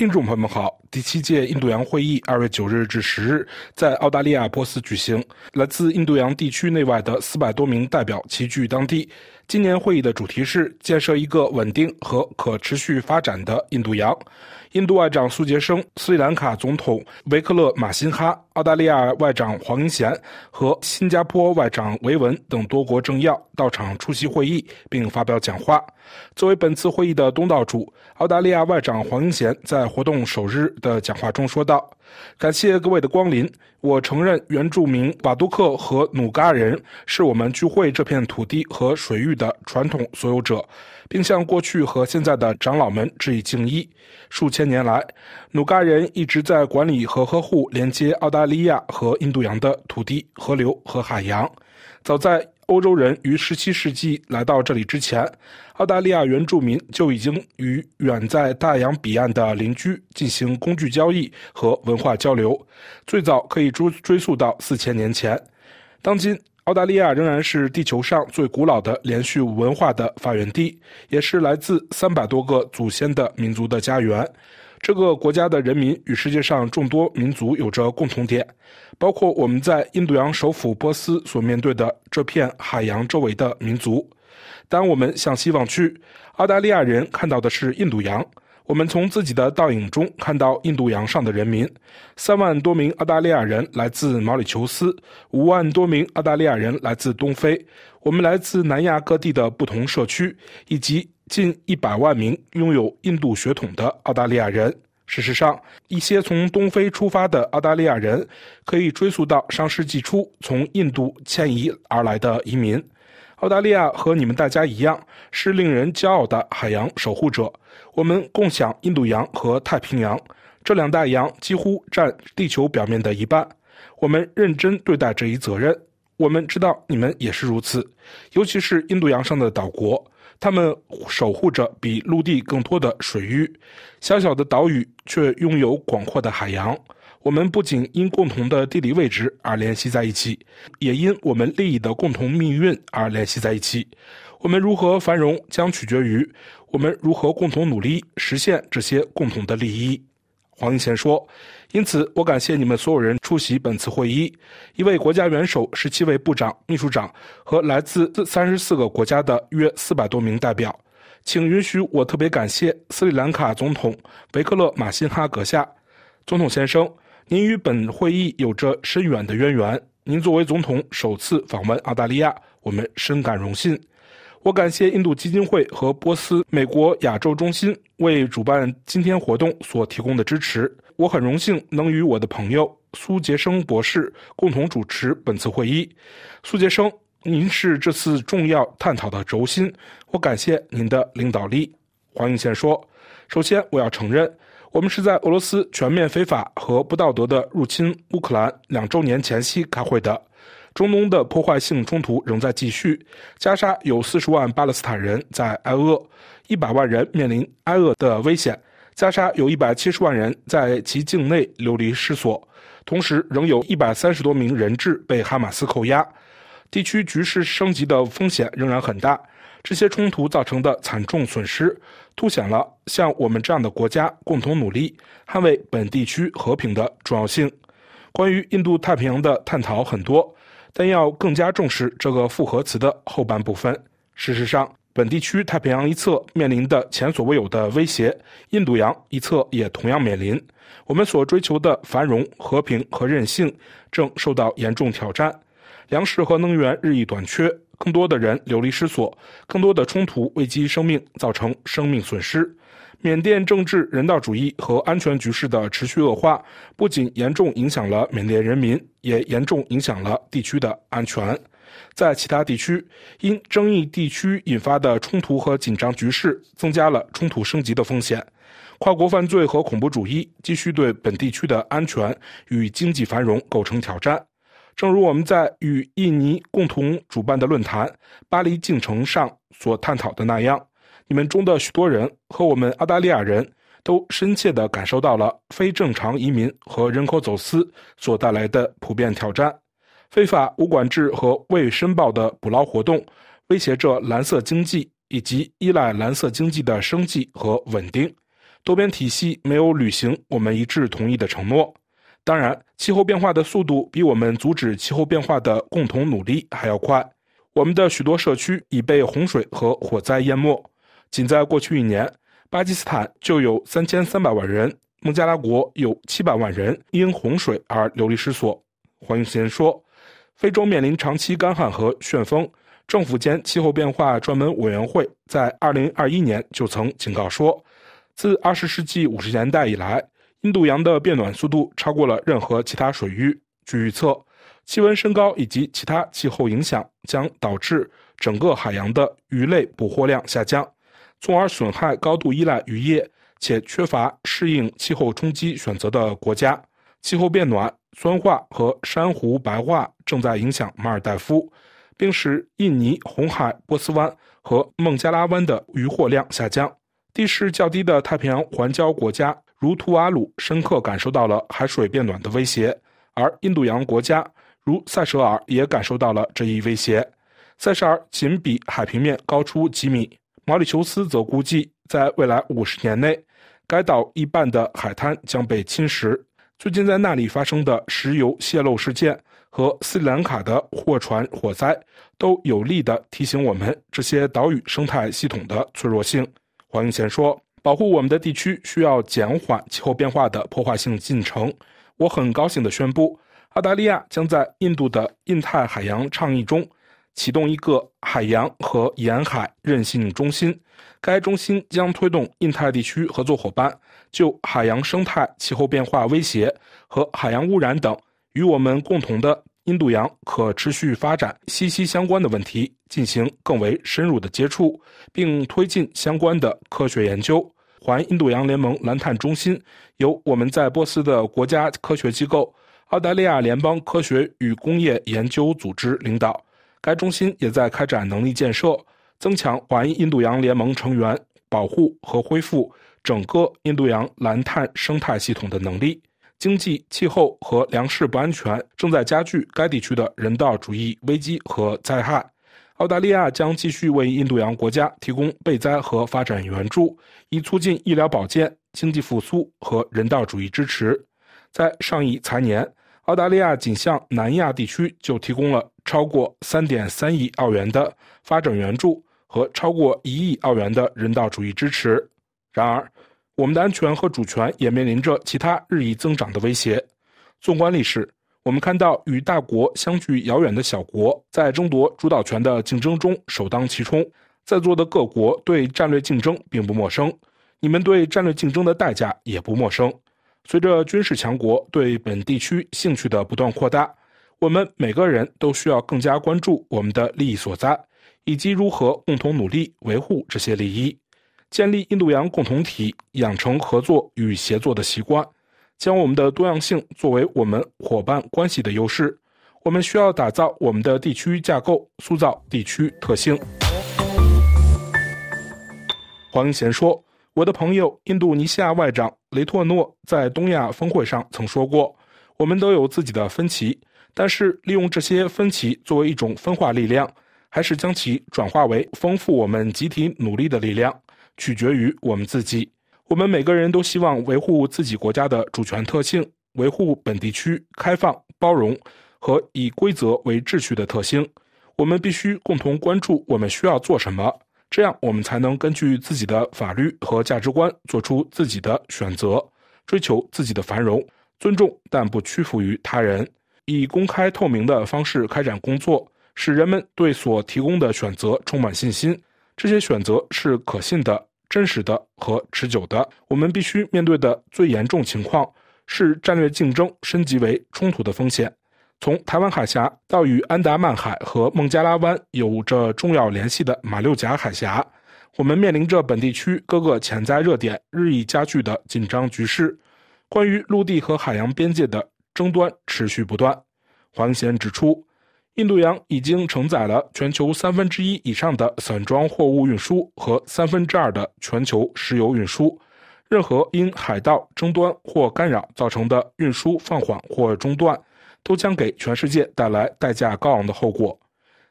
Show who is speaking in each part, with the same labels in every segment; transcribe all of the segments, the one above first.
Speaker 1: 听众朋友们好，第七届印度洋会议二月九日至十日在澳大利亚波斯举行，来自印度洋地区内外的四百多名代表齐聚当地。今年会议的主题是建设一个稳定和可持续发展的印度洋。印度外长苏杰生、斯里兰卡总统维克勒马辛哈、澳大利亚外长黄英贤和新加坡外长维文等多国政要到场出席会议并发表讲话。作为本次会议的东道主，澳大利亚外长黄英贤在活动首日的讲话中说道：“感谢各位的光临。我承认原住民瓦杜克和努嘎人是我们聚会这片土地和水域的传统所有者，并向过去和现在的长老们致以敬意。数千年来，努嘎人一直在管理和呵护连接澳大利亚和印度洋的土地、河流和海洋。早在欧洲人于17世纪来到这里之前，澳大利亚原住民就已经与远在大洋彼岸的邻居进行工具交易和文化交流，最早可以追追溯到四千年前。当今，澳大利亚仍然是地球上最古老的连续文化的发源地，也是来自三百多个祖先的民族的家园。这个国家的人民与世界上众多民族有着共同点，包括我们在印度洋首府波斯所面对的这片海洋周围的民族。当我们向西望去，澳大利亚人看到的是印度洋。我们从自己的倒影中看到印度洋上的人民：三万多名澳大利亚人来自毛里求斯，五万多名澳大利亚人来自东非。我们来自南亚各地的不同社区，以及。近一百万名拥有印度血统的澳大利亚人。事实上，一些从东非出发的澳大利亚人可以追溯到上世纪初从印度迁移而来的移民。澳大利亚和你们大家一样，是令人骄傲的海洋守护者。我们共享印度洋和太平洋这两大洋，几乎占地球表面的一半。我们认真对待这一责任。我们知道你们也是如此，尤其是印度洋上的岛国。他们守护着比陆地更多的水域，小小的岛屿却拥有广阔的海洋。我们不仅因共同的地理位置而联系在一起，也因我们利益的共同命运而联系在一起。我们如何繁荣，将取决于我们如何共同努力实现这些共同的利益。黄英贤说：“因此，我感谢你们所有人出席本次会议。一位国家元首、十七位部长、秘书长和来自三十四个国家的约四百多名代表。请允许我特别感谢斯里兰卡总统维克勒马辛哈阁下。总统先生，您与本会议有着深远的渊源。您作为总统首次访问澳大利亚，我们深感荣幸。”我感谢印度基金会和波斯美国亚洲中心为主办今天活动所提供的支持。我很荣幸能与我的朋友苏杰生博士共同主持本次会议。苏杰生，您是这次重要探讨的轴心，我感谢您的领导力。黄英贤说：“首先，我要承认，我们是在俄罗斯全面非法和不道德的入侵乌克兰两周年前夕开会的。”中东的破坏性冲突仍在继续，加沙有四十万巴勒斯坦人在挨饿，一百万人面临挨饿的危险。加沙有一百七十万人在其境内流离失所，同时仍有一百三十多名人质被哈马斯扣押。地区局势升级的风险仍然很大。这些冲突造成的惨重损失，凸显了像我们这样的国家共同努力捍卫本地区和平的重要性。关于印度太平洋的探讨很多。但要更加重视这个复合词的后半部分。事实上，本地区太平洋一侧面临的前所未有的威胁，印度洋一侧也同样面临。我们所追求的繁荣、和平和韧性正受到严重挑战。粮食和能源日益短缺，更多的人流离失所，更多的冲突危及生命，造成生命损失。缅甸政治、人道主义和安全局势的持续恶化，不仅严重影响了缅甸人民，也严重影响了地区的安全。在其他地区，因争议地区引发的冲突和紧张局势，增加了冲突升级的风险。跨国犯罪和恐怖主义继续对本地区的安全与经济繁荣构成挑战。正如我们在与印尼共同主办的论坛“巴黎进程”上所探讨的那样。你们中的许多人和我们澳大利亚人都深切地感受到了非正常移民和人口走私所带来的普遍挑战。非法、无管制和未申报的捕捞活动威胁着蓝色经济以及依赖蓝色经济的生计和稳定。多边体系没有履行我们一致同意的承诺。当然，气候变化的速度比我们阻止气候变化的共同努力还要快。我们的许多社区已被洪水和火灾淹没。仅在过去一年，巴基斯坦就有三千三百万人，孟加拉国有七百万人因洪水而流离失所。黄英贤说：“非洲面临长期干旱和旋风。政府间气候变化专门委员会在二零二一年就曾警告说，自二十世纪五十年代以来。”印度洋的变暖速度超过了任何其他水域。据预测，气温升高以及其他气候影响将导致整个海洋的鱼类捕获量下降，从而损害高度依赖渔业且缺乏适应气候冲击选择的国家。气候变暖、酸化和珊瑚白化正在影响马尔代夫，并使印尼、红海、波斯湾和孟加拉湾的渔获量下降。地势较低的太平洋环礁国家。如图瓦鲁深刻感受到了海水变暖的威胁，而印度洋国家如塞舌尔也感受到了这一威胁。塞舌尔仅比海平面高出几米。毛里求斯则估计，在未来五十年内，该岛一半的海滩将被侵蚀。最近在那里发生的石油泄漏事件和斯里兰卡的货船火灾，都有力地提醒我们这些岛屿生态系统的脆弱性。黄英贤说。保护我们的地区需要减缓气候变化的破坏性进程。我很高兴地宣布，澳大利亚将在印度的印太海洋倡议中启动一个海洋和沿海韧性中心。该中心将推动印太地区合作伙伴就海洋生态、气候变化威胁和海洋污染等与我们共同的印度洋可持续发展息息相关的问题进行更为深入的接触，并推进相关的科学研究。环印度洋联盟蓝碳中心由我们在波斯的国家科学机构澳大利亚联邦科学与工业研究组织领导。该中心也在开展能力建设，增强环印度洋联盟成员保护和恢复整个印度洋蓝碳生态系统的能力。经济、气候和粮食不安全正在加剧该地区的人道主义危机和灾害。澳大利亚将继续为印度洋国家提供备灾和发展援助，以促进医疗保健、经济复苏和人道主义支持。在上一财年，澳大利亚仅向南亚地区就提供了超过3.3亿澳元的发展援助和超过1亿澳元的人道主义支持。然而，我们的安全和主权也面临着其他日益增长的威胁。纵观历史。我们看到，与大国相距遥远的小国在争夺主导权的竞争中首当其冲。在座的各国对战略竞争并不陌生，你们对战略竞争的代价也不陌生。随着军事强国对本地区兴趣的不断扩大，我们每个人都需要更加关注我们的利益所在，以及如何共同努力维护这些利益，建立印度洋共同体，养成合作与协作的习惯。将我们的多样性作为我们伙伴关系的优势，我们需要打造我们的地区架构，塑造地区特性。黄英贤说：“我的朋友印度尼西亚外长雷托诺在东亚峰会上曾说过，我们都有自己的分歧，但是利用这些分歧作为一种分化力量，还是将其转化为丰富我们集体努力的力量，取决于我们自己。”我们每个人都希望维护自己国家的主权特性，维护本地区开放、包容和以规则为秩序的特性。我们必须共同关注我们需要做什么，这样我们才能根据自己的法律和价值观做出自己的选择，追求自己的繁荣，尊重但不屈服于他人，以公开透明的方式开展工作，使人们对所提供的选择充满信心。这些选择是可信的。真实的和持久的，我们必须面对的最严重情况是战略竞争升级为冲突的风险。从台湾海峡到与安达曼海和孟加拉湾有着重要联系的马六甲海峡，我们面临着本地区各个潜在热点日益加剧的紧张局势。关于陆地和海洋边界的争端持续不断。黄贤指出。印度洋已经承载了全球三分之一以上的散装货物运输和三分之二的全球石油运输。任何因海盗争端或干扰造成的运输放缓或中断，都将给全世界带来代价高昂的后果。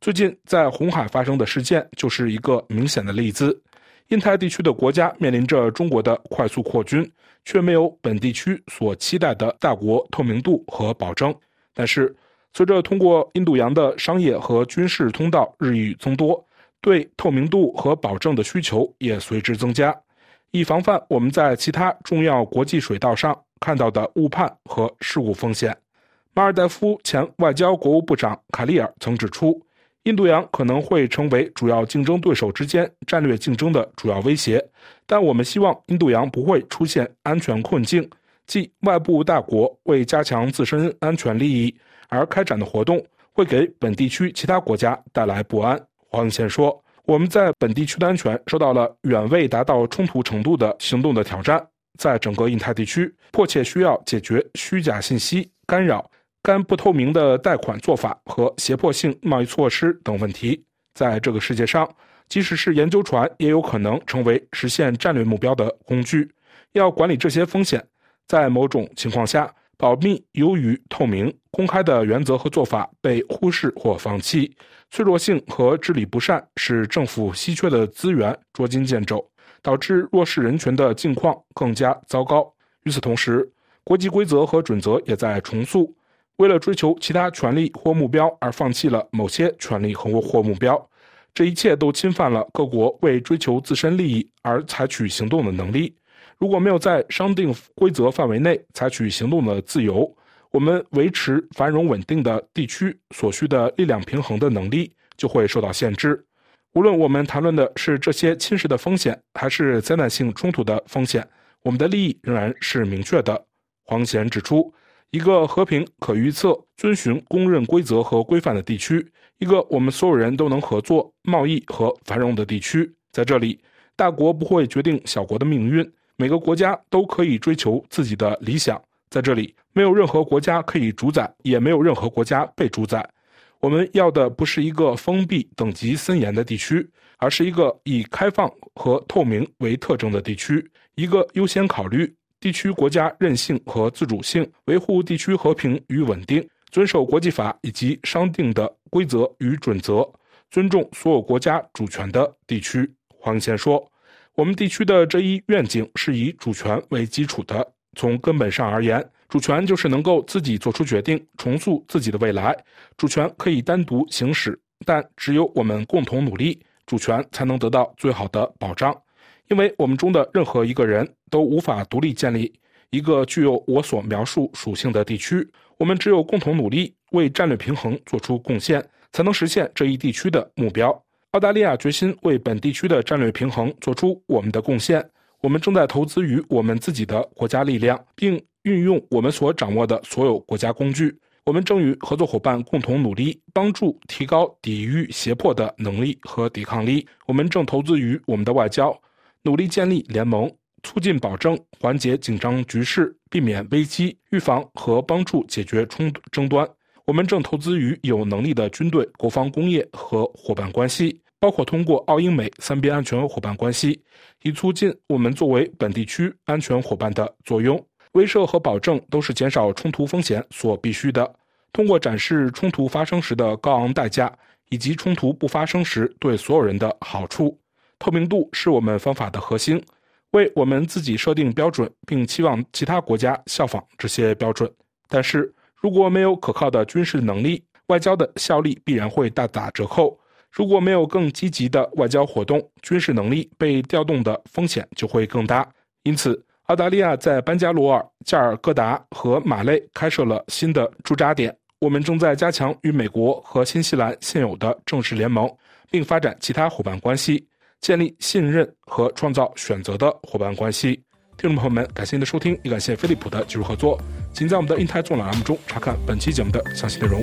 Speaker 1: 最近在红海发生的事件就是一个明显的例子。印太地区的国家面临着中国的快速扩军，却没有本地区所期待的大国透明度和保证。但是，随着通过印度洋的商业和军事通道日益增多，对透明度和保证的需求也随之增加，以防范我们在其他重要国际水道上看到的误判和事故风险。马尔代夫前外交国务部长卡利尔曾指出，印度洋可能会成为主要竞争对手之间战略竞争的主要威胁，但我们希望印度洋不会出现安全困境，即外部大国为加强自身安全利益而开展的活动会给本地区其他国家带来不安。黄永宪说：“我们在本地区的安全受到了远未达到冲突程度的行动的挑战，在整个印太地区，迫切需要解决虚假信息干扰。”干不透明的贷款做法和胁迫性贸易措施等问题，在这个世界上，即使是研究船，也有可能成为实现战略目标的工具。要管理这些风险，在某种情况下，保密、优于透明、公开的原则和做法被忽视或放弃。脆弱性和治理不善使政府稀缺的资源捉襟见肘，导致弱势人群的境况更加糟糕。与此同时，国际规则和准则也在重塑。为了追求其他权利或目标而放弃了某些权利和或目标，这一切都侵犯了各国为追求自身利益而采取行动的能力。如果没有在商定规则范围内采取行动的自由，我们维持繁荣稳定的地区所需的力量平衡的能力就会受到限制。无论我们谈论的是这些侵蚀的风险，还是灾难性冲突的风险，我们的利益仍然是明确的。黄贤指出。一个和平、可预测、遵循公认规则和规范的地区，一个我们所有人都能合作、贸易和繁荣的地区。在这里，大国不会决定小国的命运，每个国家都可以追求自己的理想。在这里，没有任何国家可以主宰，也没有任何国家被主宰。我们要的不是一个封闭、等级森严的地区，而是一个以开放和透明为特征的地区，一个优先考虑。地区国家韧性和自主性，维护地区和平与稳定，遵守国际法以及商定的规则与准则，尊重所有国家主权的地区。黄先说：“我们地区的这一愿景是以主权为基础的。从根本上而言，主权就是能够自己做出决定，重塑自己的未来。主权可以单独行使，但只有我们共同努力，主权才能得到最好的保障。”因为我们中的任何一个人都无法独立建立一个具有我所描述属性的地区，我们只有共同努力，为战略平衡做出贡献，才能实现这一地区的目标。澳大利亚决心为本地区的战略平衡做出我们的贡献。我们正在投资于我们自己的国家力量，并运用我们所掌握的所有国家工具。我们正与合作伙伴共同努力，帮助提高抵御胁迫的能力和抵抗力。我们正投资于我们的外交。努力建立联盟，促进保证，缓解紧张局势，避免危机，预防和帮助解决冲争端。我们正投资于有能力的军队、国防工业和伙伴关系，包括通过澳英美三边安全伙伴关系，以促进我们作为本地区安全伙伴的作用。威慑和保证都是减少冲突风险所必须的。通过展示冲突发生时的高昂代价，以及冲突不发生时对所有人的好处。透明度是我们方法的核心，为我们自己设定标准，并期望其他国家效仿这些标准。但是，如果没有可靠的军事能力，外交的效力必然会大打折扣。如果没有更积极的外交活动，军事能力被调动的风险就会更大。因此，澳大利亚在班加罗尔、加尔各答和马累开设了新的驻扎点。我们正在加强与美国和新西兰现有的正式联盟，并发展其他伙伴关系。建立信任和创造选择的伙伴关系。听众朋友们，感谢您的收听，也感谢飞利浦的技术合作。请在我们的印太纵览栏目中查看本期节目的详细内容。